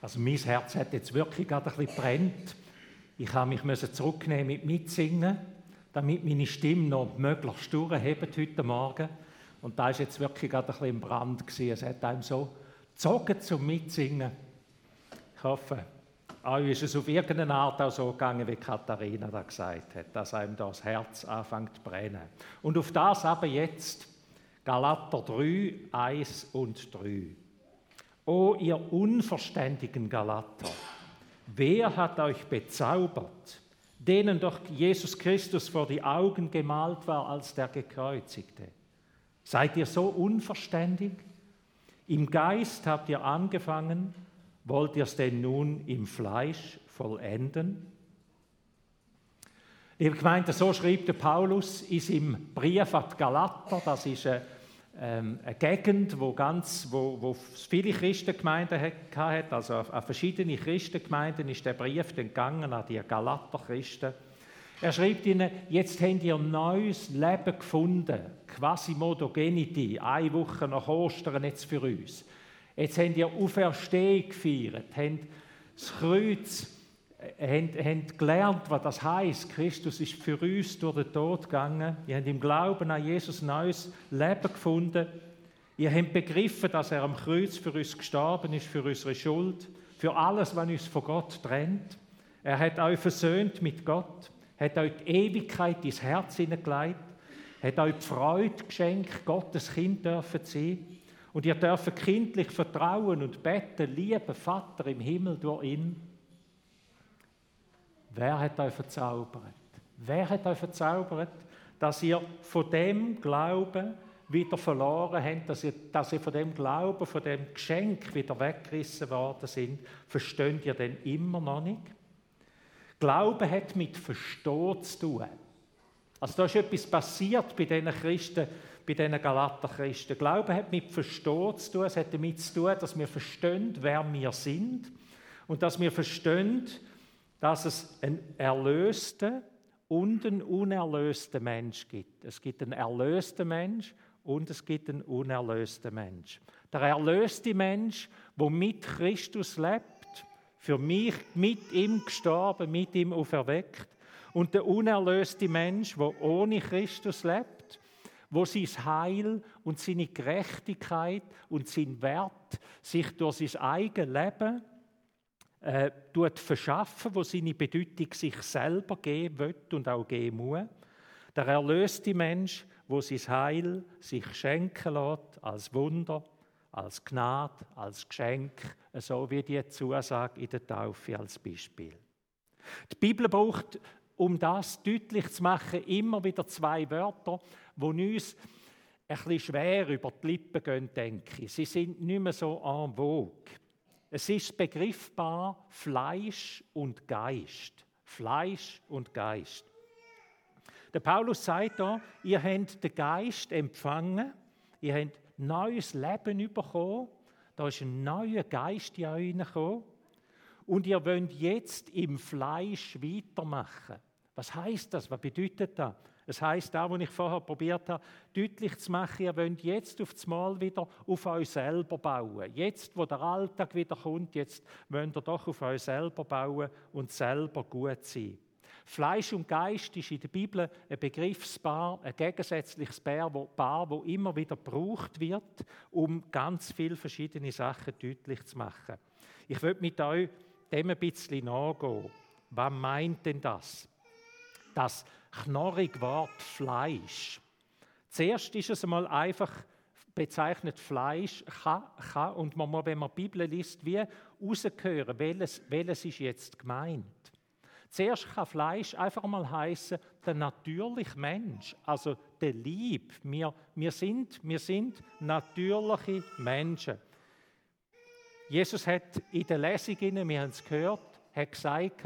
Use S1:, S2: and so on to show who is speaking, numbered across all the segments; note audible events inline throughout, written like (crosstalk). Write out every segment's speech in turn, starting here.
S1: Also mein Herz hat jetzt wirklich gerade ein bisschen brennt. Ich habe mich zurücknehmen mit Mitsingen, damit meine Stimme noch möglichst durchhebt heute Morgen. Und da ist jetzt wirklich gerade ein bisschen im Brand gewesen. Es hat einem so gezogen zum Mitsingen. Ich hoffe, euch ist es auf irgendeine Art auch so gegangen, wie Katharina da gesagt hat, dass einem das Herz anfängt zu brennen. Und auf das aber jetzt Galater 3, 1 und 3. O ihr unverständigen Galater, wer hat euch bezaubert, denen doch Jesus Christus vor die Augen gemalt war als der Gekreuzigte? Seid ihr so unverständig? Im Geist habt ihr angefangen, wollt ihr es denn nun im Fleisch vollenden? Liebe Gemeinde, so schreibt der Paulus in seinem Brief an Galater, das ist eine ähm, eine Gegend, wo, ganz, wo, wo viele Christengemeinden hatte, also an verschiedene Christengemeinden ist der Brief entgangen an die Galater-Christen. Er schreibt ihnen, jetzt habt ihr ein neues Leben gefunden, quasi Modogenity, eine Woche nach Ostern jetzt für uns. Jetzt habt ihr Auferstehung gefeiert, habt das Kreuz haben, haben gelernt, was das heißt. Christus ist für uns durch den Tod gegangen. Ihr habt im Glauben an Jesus neues Leben gefunden. Ihr habt begriffen, dass er am Kreuz für uns gestorben ist, für unsere Schuld, für alles, was uns von Gott trennt. Er hat euch versöhnt mit Gott, hat euch die Ewigkeit ins Herz hineingelegt, hat euch die Freude geschenkt, Gottes Kind dürfen sein. Und ihr dürft kindlich vertrauen und beten, lieben Vater im Himmel durch ihn. Wer hat euch verzaubert? Wer hat euch verzaubert, dass ihr von dem Glauben wieder verloren habt, dass ihr, dass ihr von dem Glauben, von dem Geschenk wieder weggerissen worden sind? Versteht ihr denn immer noch nicht? Glauben hat mit Verstehen zu tun. Also da ist etwas passiert bei diesen Christen, bei diesen Galater-Christen. Glauben hat mit Verstehen zu tun. Es hat damit zu tun, dass wir verstehen, wer wir sind und dass wir verstehen, dass es einen erlösten und einen unerlösten Mensch gibt. Es gibt einen erlösten Mensch und es gibt einen unerlösten Mensch. Der erlöste Mensch, der mit Christus lebt, für mich mit ihm gestorben, mit ihm auferweckt. Und der unerlöste Mensch, der ohne Christus lebt, wo sein Heil und seine Gerechtigkeit und sein Wert sich durch sein eigenes Leben äh, verschaffen, wo seine Bedeutung sich selber geben wird und auch geben muss. Der erlöste Mensch, wo sein Heil sich schenken lässt als Wunder, als Gnade, als Geschenk, so wie die Zusage in der Taufe als Beispiel. Die Bibel braucht, um das deutlich zu machen, immer wieder zwei Wörter, die uns ein bisschen schwer über die Lippen gehen, denke ich. Sie sind nicht mehr so en vogue. Es ist begriffbar Fleisch und Geist. Fleisch und Geist. Der Paulus sagt da, ihr habt den Geist empfangen, ihr habt neues Leben bekommen, da ist ein neuer Geist in euch gekommen und ihr wollt jetzt im Fleisch weitermachen. Was heißt das? Was bedeutet das? Das heißt, da, wo ich vorher probiert habe, deutlich zu machen, ihr wollt jetzt auf das Mal wieder auf euch selber bauen. Jetzt, wo der Alltag wieder kommt, jetzt wollt ihr doch auf euch selber bauen und selber gut sein. Fleisch und Geist ist in der Bibel ein Begriffspaar, ein gegensätzliches Paar, wo immer wieder gebraucht wird, um ganz viele verschiedene Sachen deutlich zu machen. Ich will mit euch dem ein bisschen nachgehen. Was meint denn das? Das knorrig Wort Fleisch. Zuerst ist es einmal einfach bezeichnet Fleisch kann, kann und man muss, wenn man die Bibel liest, wie rausgehören, welches, welches ist jetzt gemeint. Zuerst kann Fleisch einfach mal heißen der natürliche Mensch, also der Lieb. Wir, wir, sind, wir sind natürliche Menschen. Jesus hat in der Lesung, wir haben es gehört, hat gesagt,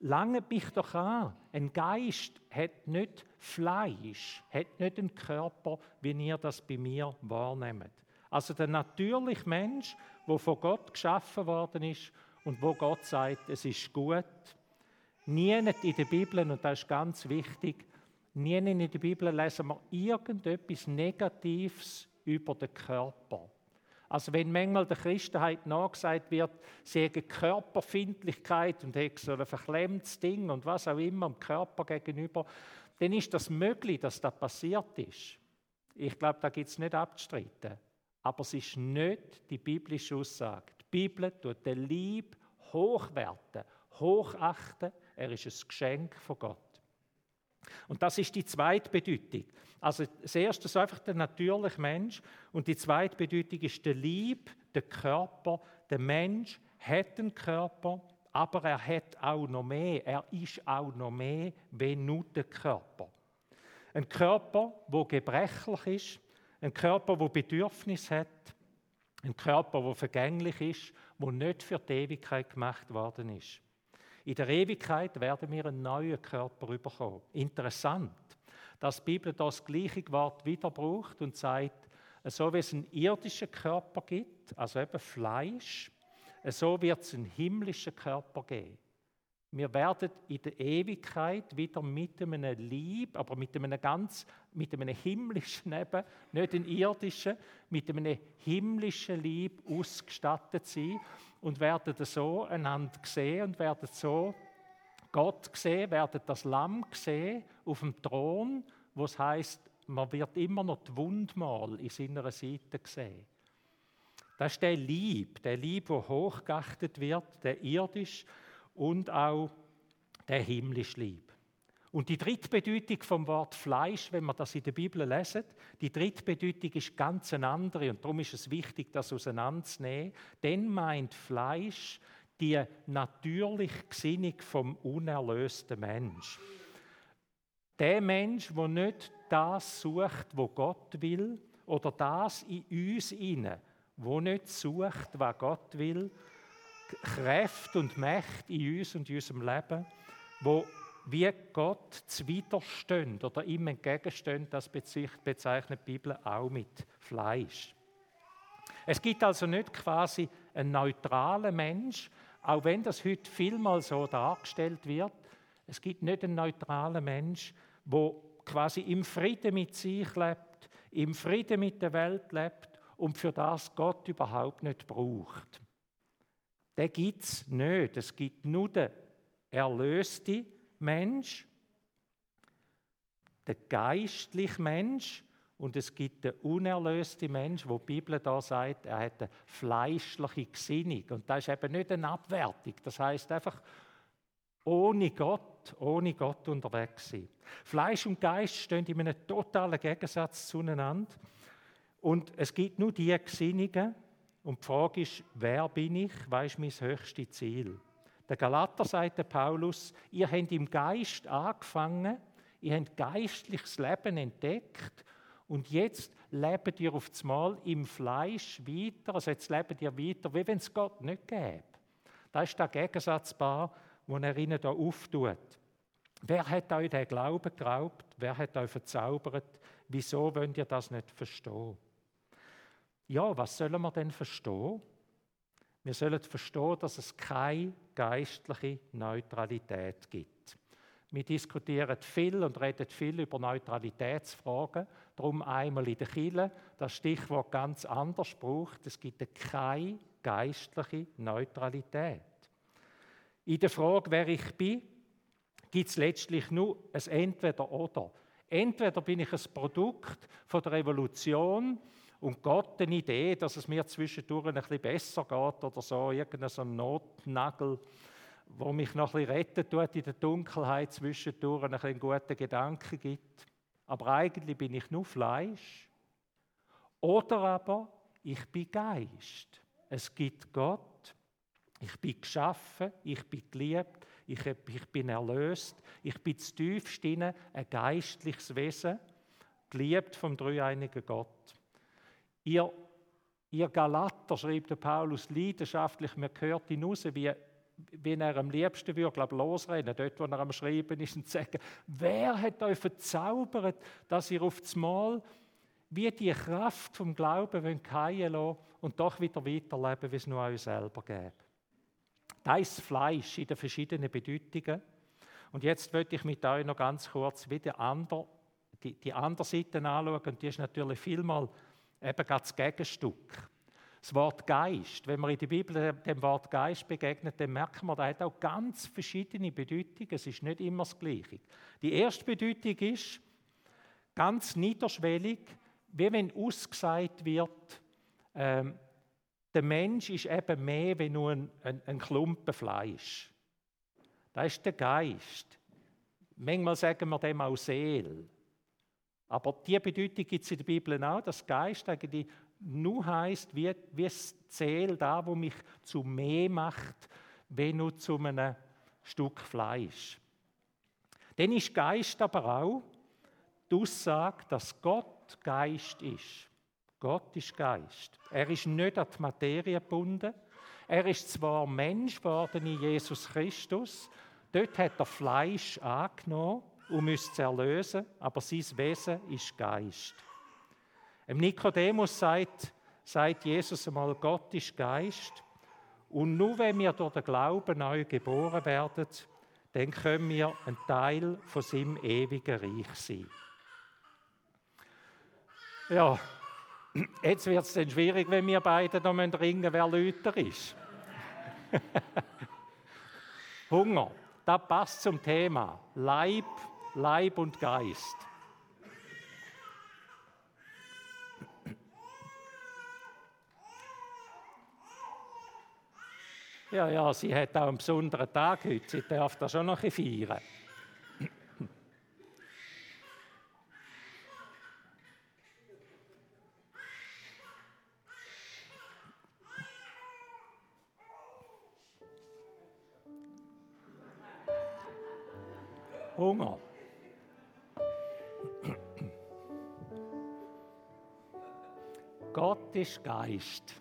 S1: lange mich doch an. Ein Geist hat nicht Fleisch, hat nicht einen Körper, wie ihr das bei mir wahrnehmt. Also der natürliche Mensch, der von Gott geschaffen worden ist und wo Gott sagt, es ist gut. Nie in der Bibel, und das ist ganz wichtig, nie in der Bibel lesen wir irgendetwas Negatives über den Körper. Also wenn manchmal der Christenheit nachgesagt wird, sie hätte Körperfindlichkeit und hätte so ein verklemmtes Ding und was auch immer dem Körper gegenüber, dann ist das möglich, dass das passiert ist. Ich glaube, da gibt es nicht abzustreiten. Aber es ist nicht die biblische Aussage. Die Bibel tut den Lieb hochwerten, hochachten. Er ist ein Geschenk von Gott. Und das ist die zweite Bedeutung. Also das erste ist einfach der natürliche Mensch und die zweite Bedeutung ist der Lieb, der Körper. Der Mensch hat einen Körper, aber er hat auch noch mehr. Er ist auch noch mehr wie nur der Körper. Ein Körper, wo gebrechlich ist, ein Körper, wo Bedürfnis hat, ein Körper, wo vergänglich ist, wo nicht für die Ewigkeit gemacht worden ist. In der Ewigkeit werden wir einen neuen Körper bekommen. Interessant, dass die Bibel das gleiche Wort wieder braucht und sagt, so wie es einen irdischen Körper gibt, also eben Fleisch, so wird es einen himmlischen Körper geben. Wir werden in der Ewigkeit wieder mit einem Lieb, aber mit einem ganz, mit einem himmlischen eben, nicht einem irdischen, mit einem himmlischen Lieb ausgestattet sein und werden so einander sehen und werden so Gott sehen, werden das Lamm sehen auf dem Thron, wo es heißt, man wird immer noch die Wundmal in seiner Seite sehen. Das ist der Lieb, der Lieb, der hochgeachtet wird, der irdisch und auch der himmlische Lieb. Und die dritte Bedeutung vom Wort Fleisch, wenn wir das in der Bibel lesen, die dritte Bedeutung ist ganz eine andere und darum ist es wichtig, das auseinanderzunehmen. Denn meint Fleisch die natürliche Gesinnung vom unerlösten Mensch. Der Mensch, der nicht das sucht, wo Gott will, oder das in uns inne, wo nicht sucht, was Gott will, Kräfte und Mächte in uns und in unserem Leben, wo wie Gott zuwiderstehen oder ihm entgegenstehen, das bezeichnet die Bibel auch mit Fleisch. Es gibt also nicht quasi einen neutralen Mensch, auch wenn das heute vielmal so dargestellt wird. Es gibt nicht einen neutralen Mensch, wo quasi im Frieden mit sich lebt, im Frieden mit der Welt lebt und für das Gott überhaupt nicht braucht. Den gibt es nicht. Es gibt nur den erlösten Mensch, den geistlichen Mensch und es gibt den unerlösten Mensch, wo die Bibel da sagt, er hat eine fleischliche Gesinnung. Und das ist eben nicht eine Abwertung. Das heißt einfach, ohne Gott, ohne Gott unterwegs sein. Fleisch und Geist stehen in einem totalen Gegensatz zueinander. Und es gibt nur die Gesinnungen. Und die Frage ist, wer bin ich? Was ist mein höchstes Ziel? Der Galater sagt der Paulus, ihr habt im Geist angefangen, ihr habt geistliches Leben entdeckt und jetzt lebt ihr auf Mal im Fleisch weiter, also jetzt lebt ihr weiter, wie wenn es Gott nicht gäbe. Das ist der Gegensatzbar, den er ihnen hier auftut. Wer hat euch den Glauben geraubt? Wer hat euch verzaubert? Wieso wollt ihr das nicht verstehen? Ja, was sollen wir denn verstehen? Wir sollen verstehen, dass es keine geistliche Neutralität gibt. Wir diskutieren viel und reden viel über Neutralitätsfragen. Darum einmal in der Kille das Stichwort ganz anders braucht. Es gibt keine geistliche Neutralität. In der Frage, wer ich bin, gibt es letztlich nur ein Entweder-Oder. Entweder bin ich ein Produkt von der Revolution, und Gott eine Idee, dass es mir zwischendurch ein bisschen besser geht oder so, irgendein so Notnagel, wo mich noch ein bisschen retten tut in der Dunkelheit zwischendurch, ein bisschen guten Gedanken gibt. Aber eigentlich bin ich nur Fleisch. Oder aber ich bin Geist. Es gibt Gott. Ich bin geschaffen, ich bin geliebt, ich, ich bin erlöst, ich bin zutiefst ein geistliches Wesen, geliebt vom dreieinigen Gott. Ihr, ihr Galater, schreibt der Paulus leidenschaftlich, man hört ihn raus, wie, wie er am liebsten würde, glaube losrennen, dort, wo er am Schreiben ist, und sagen, wer hat euch verzaubert, dass ihr auf das Mal wie die Kraft vom Glauben fallen lassen und doch wieder weiterleben, wie es nur euch selber gäbe. Das ist Fleisch in den verschiedenen Bedeutungen. Und jetzt möchte ich mit euch noch ganz kurz wieder andere, die, die andere Seite anschauen. Und die ist natürlich vielmal eben das Gegenstück. Das Wort Geist, wenn man in der Bibel dem Wort Geist begegnet, dann merkt man, da hat auch ganz verschiedene Bedeutungen. Es ist nicht immer das Gleiche. Die erste Bedeutung ist ganz niederschwellig, wie wenn ausgesagt wird, ähm, der Mensch ist eben mehr wie nur ein, ein, ein Klumpen Fleisch. Das ist der Geist. Manchmal sagen wir dem auch Seele. Aber diese Bedeutung gibt es in der Bibel auch, dass Geist eigentlich nur heißt, wie, wie das Zähl da, wo mich zu mehr macht, wie nur zu einem Stück Fleisch. Dann ist Geist aber auch die Aussage, dass Gott Geist ist. Gott ist Geist. Er ist nicht an die Materie gebunden. Er ist zwar Mensch geworden in Jesus Christus, dort hat er Fleisch angenommen, um uns zu erlösen, aber sein Wesen ist Geist. Im Nikodemus sagt, sagt Jesus einmal, Gott ist Geist. Und nur wenn wir durch den Glauben neu geboren werden, dann können wir ein Teil von seinem ewigen Reich sein. Ja, jetzt wird es dann schwierig, wenn wir beide noch ringen wer Lüter ist. (laughs) Hunger, das passt zum Thema. Leib, Leib und Geist. Ja, ja, sie hat auch einen besonderen Tag heute. Sie darf das schon noch ein feiern. Hunger. Gott ist Geist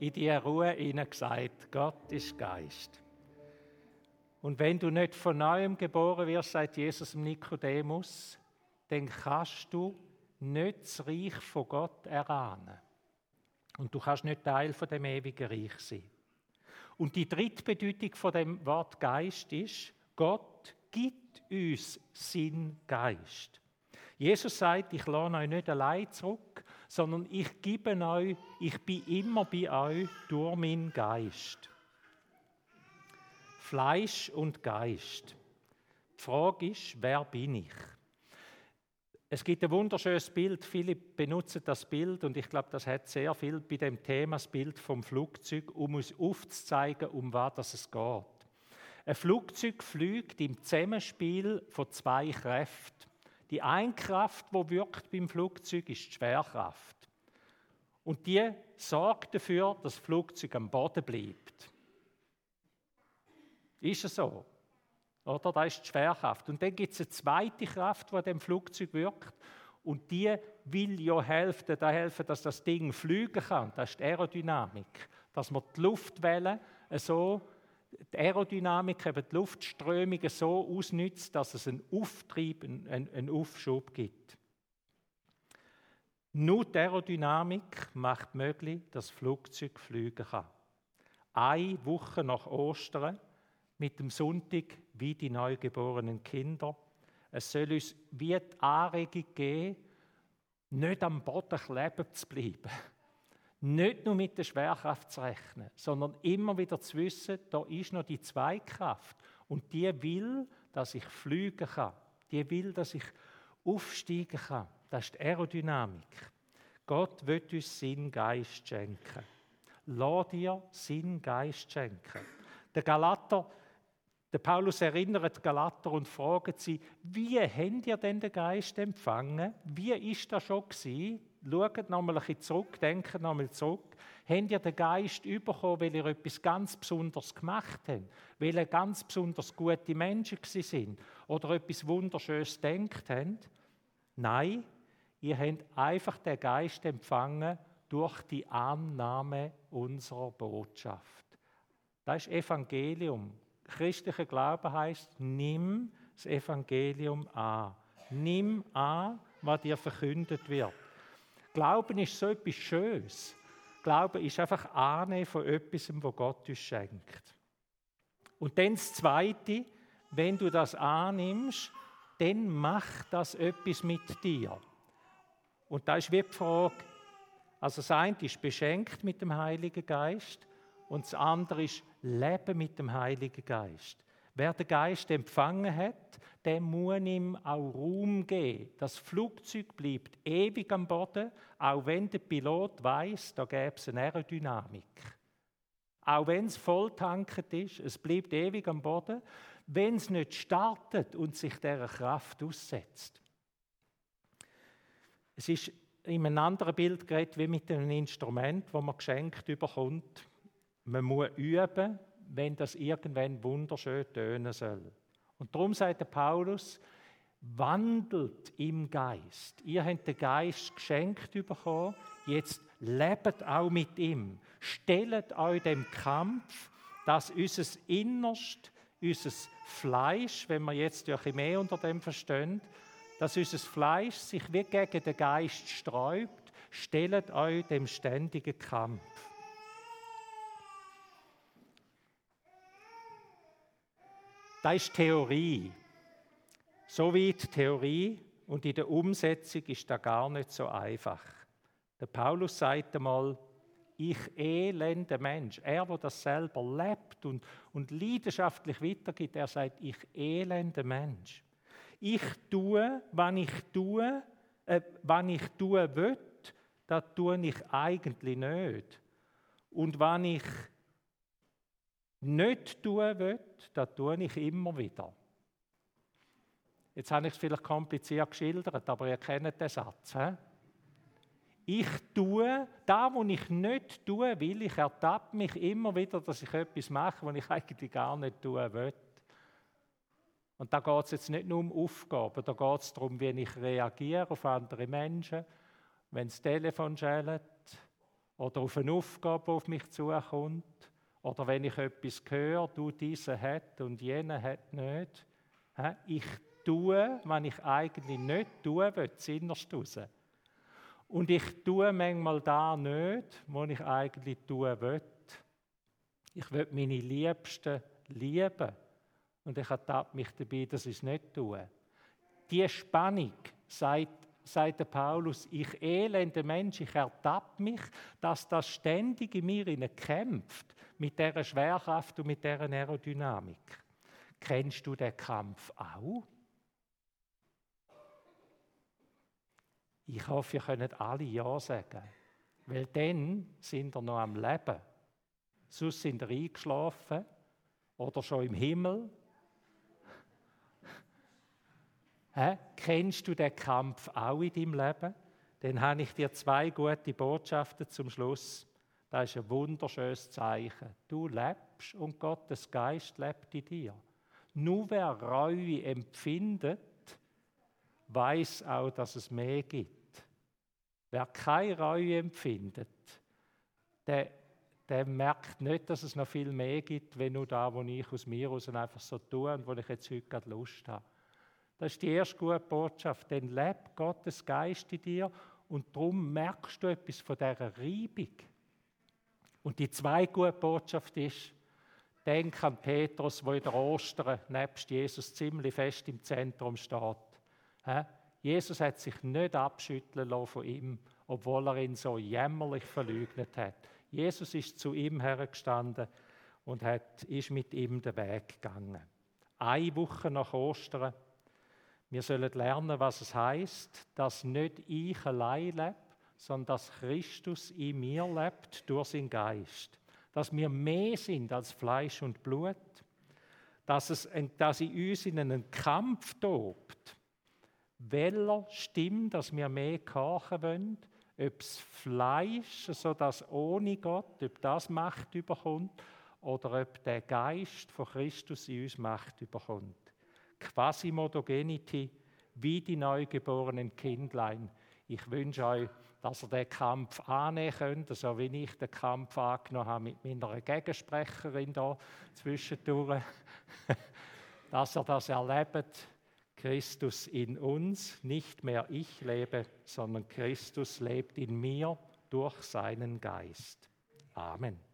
S1: in die Ruhe hinein gesagt, Gott ist Geist. Und wenn du nicht von neuem geboren wirst, sagt Jesus dem Nikodemus, dann kannst du nicht das Reich von Gott erahnen. Und du kannst nicht Teil von dem ewigen Reich sein. Und die dritte Bedeutung von dem Wort Geist ist, Gott gibt uns seinen Geist. Jesus sagt, ich lasse euch nicht allein zurück, sondern ich gebe euch, ich bin immer bei euch durch meinen Geist. Fleisch und Geist. Die Frage ist, wer bin ich? Es gibt ein wunderschönes Bild, viele benutzen das Bild und ich glaube, das hat sehr viel bei dem Thema, das Bild vom Flugzeug, um uns aufzuzeigen, um was es geht. Ein Flugzeug fliegt im Zusammenspiel von zwei Kräften. Die eine Kraft, die wirkt beim Flugzeug, ist die Schwerkraft. Und die sorgt dafür, dass das Flugzeug am Boden bleibt. Ist es so? Oder? Da ist die Schwerkraft. Und dann gibt es eine zweite Kraft, die dem Flugzeug wirkt. Und die will ja helfen, da helfen, dass das Ding fliegen kann. Das ist die Aerodynamik. Dass man die Luftwellen so die Aerodynamik, eben die Luftströmungen so ausnützt, dass es einen Auftrieb, einen, einen Aufschub gibt. Nur die Aerodynamik macht möglich, dass das Flugzeug fliegen kann. Eine Woche nach Ostern, mit dem Sonntag wie die neugeborenen Kinder. Es soll uns wie die Anregung geben, nicht am Boden kleben zu bleiben nicht nur mit der Schwerkraft zu rechnen, sondern immer wieder zu wissen, da ist noch die Zweikraft und die will, dass ich fliegen kann. Die will, dass ich aufsteigen kann. Das ist die Aerodynamik. Gott wird uns Sinn, Geist schenken. Lass dir Sinn, Geist schenken. Der Galater, der Paulus erinnert Galater und fragt sie, wie habt ihr denn den Geist empfangen? Wie ist das schon gewesen? Schaut nochmal ein bisschen zurück, denkt nochmal zurück. Habt ihr den Geist bekommen, weil ihr etwas ganz Besonderes gemacht habt? Weil ihr ganz besonders gute Menschen sind? Oder etwas Wunderschönes denkt habt? Nein, ihr habt einfach den Geist empfangen durch die Annahme unserer Botschaft. Das ist Evangelium. Christlicher Glaube heißt, nimm das Evangelium an. Nimm an, was dir verkündet wird. Glauben ist so etwas Schönes. Glauben ist einfach Annehmen von etwas, was Gott uns schenkt. Und dann das Zweite, wenn du das annimmst, dann macht das etwas mit dir. Und da ist wie die Frage, Also das eine ist beschenkt mit dem Heiligen Geist und das andere ist Leben mit dem Heiligen Geist. Wer den Geist empfangen hat, der muss ihm auch Raum geben. Das Flugzeug bleibt ewig am Boden, auch wenn der Pilot weiß, da gäbe es eine Aerodynamik. Auch wenn es volltanket ist, es bleibt ewig am Boden, wenn es nicht startet und sich dieser Kraft aussetzt. Es ist in einem anderen Bild geredet, wie mit einem Instrument, das man geschenkt bekommt. Man muss üben, wenn das irgendwann wunderschön tönen soll. Und darum sagt der Paulus, wandelt im Geist. Ihr habt den Geist geschenkt bekommen, jetzt lebt auch mit ihm. Stellt euch dem Kampf, dass unser Innerst, unser Fleisch, wenn wir jetzt ein mehr unter dem verstehen, dass unser Fleisch sich wie gegen den Geist sträubt, stellt euch dem ständigen Kampf. Das ist Theorie. So weit Theorie und in der Umsetzung ist das gar nicht so einfach. Der Paulus sagt einmal, ich elende Mensch. Er, der das selber lebt und, und leidenschaftlich weitergibt, er sagt, ich elende Mensch. Ich tue, was ich tue, äh, was ich tue will, das tue ich eigentlich nicht. Und was ich nicht tun will, das tue ich immer wieder. Jetzt habe ich es vielleicht kompliziert geschildert, aber ihr kennt den Satz. He? Ich tue da, wo ich nicht tun will, ich ertappe mich immer wieder, dass ich etwas mache, was ich eigentlich gar nicht tun will. Und da geht es jetzt nicht nur um Aufgaben, da geht es darum, wie ich reagiere auf andere Menschen, wenn das Telefon schellt oder auf eine Aufgabe die auf mich zukommt oder wenn ich etwas höre, du diese hat und jene hat nicht. Ich tue, was ich eigentlich nicht tun will, innerst raus. Und ich tue manchmal da nicht, was ich eigentlich tun will. Ich will meine Liebsten lieben. Und ich ertappe mich dabei, dass ich es nicht tue. Die Spannung sagt sagt der Paulus, ich elende Mensch, ich ertappe mich, dass das ständig in mir kämpft, mit der Schwerkraft und mit der Aerodynamik. Kennst du den Kampf auch? Ich hoffe, ihr könnt alle Ja sagen, weil dann sind wir noch am Leben. Sonst sind wir eingeschlafen oder schon im Himmel Hä? Kennst du den Kampf auch in deinem Leben? Dann habe ich dir zwei gute Botschaften zum Schluss. Das ist ein wunderschönes Zeichen. Du lebst und Gottes Geist lebt in dir. Nur wer Reue empfindet, weiß auch, dass es mehr gibt. Wer keine Reue empfindet, der, der merkt nicht, dass es noch viel mehr gibt, wenn nur da, wo ich aus mir aus einfach so tue und wo ich jetzt heute gerade Lust habe. Das ist die erste gute Botschaft. Dann lebt Gottes Geist in dir und darum merkst du etwas von dieser Reibung. Und die zweite gute Botschaft ist, denk an Petrus, wo in der Ostern nebst Jesus ziemlich fest im Zentrum steht. Jesus hat sich nicht abschütteln lassen von ihm, obwohl er ihn so jämmerlich verleugnet hat. Jesus ist zu ihm hergestanden und hat, ist mit ihm den Weg gegangen. Eine Woche nach Ostern wir sollen lernen, was es heißt, dass nicht ich allein lebe, sondern dass Christus in mir lebt durch seinen Geist. Dass wir mehr sind als Fleisch und Blut. Dass, es, dass in uns in einen Kampf tobt. Welcher stimmt, dass wir mehr kochen wollen? Ob das Fleisch, so dass ohne Gott, ob das Macht überkommt, oder ob der Geist von Christus in uns Macht überkommt. Quasimodogenity, wie die neugeborenen Kindlein. Ich wünsche euch, dass ihr den Kampf annehmen könnt, so wie ich den Kampf angenommen habe mit meiner Gegensprecherin da zwischendurch. (laughs) dass ihr das erlebt, Christus in uns, nicht mehr ich lebe, sondern Christus lebt in mir durch seinen Geist. Amen.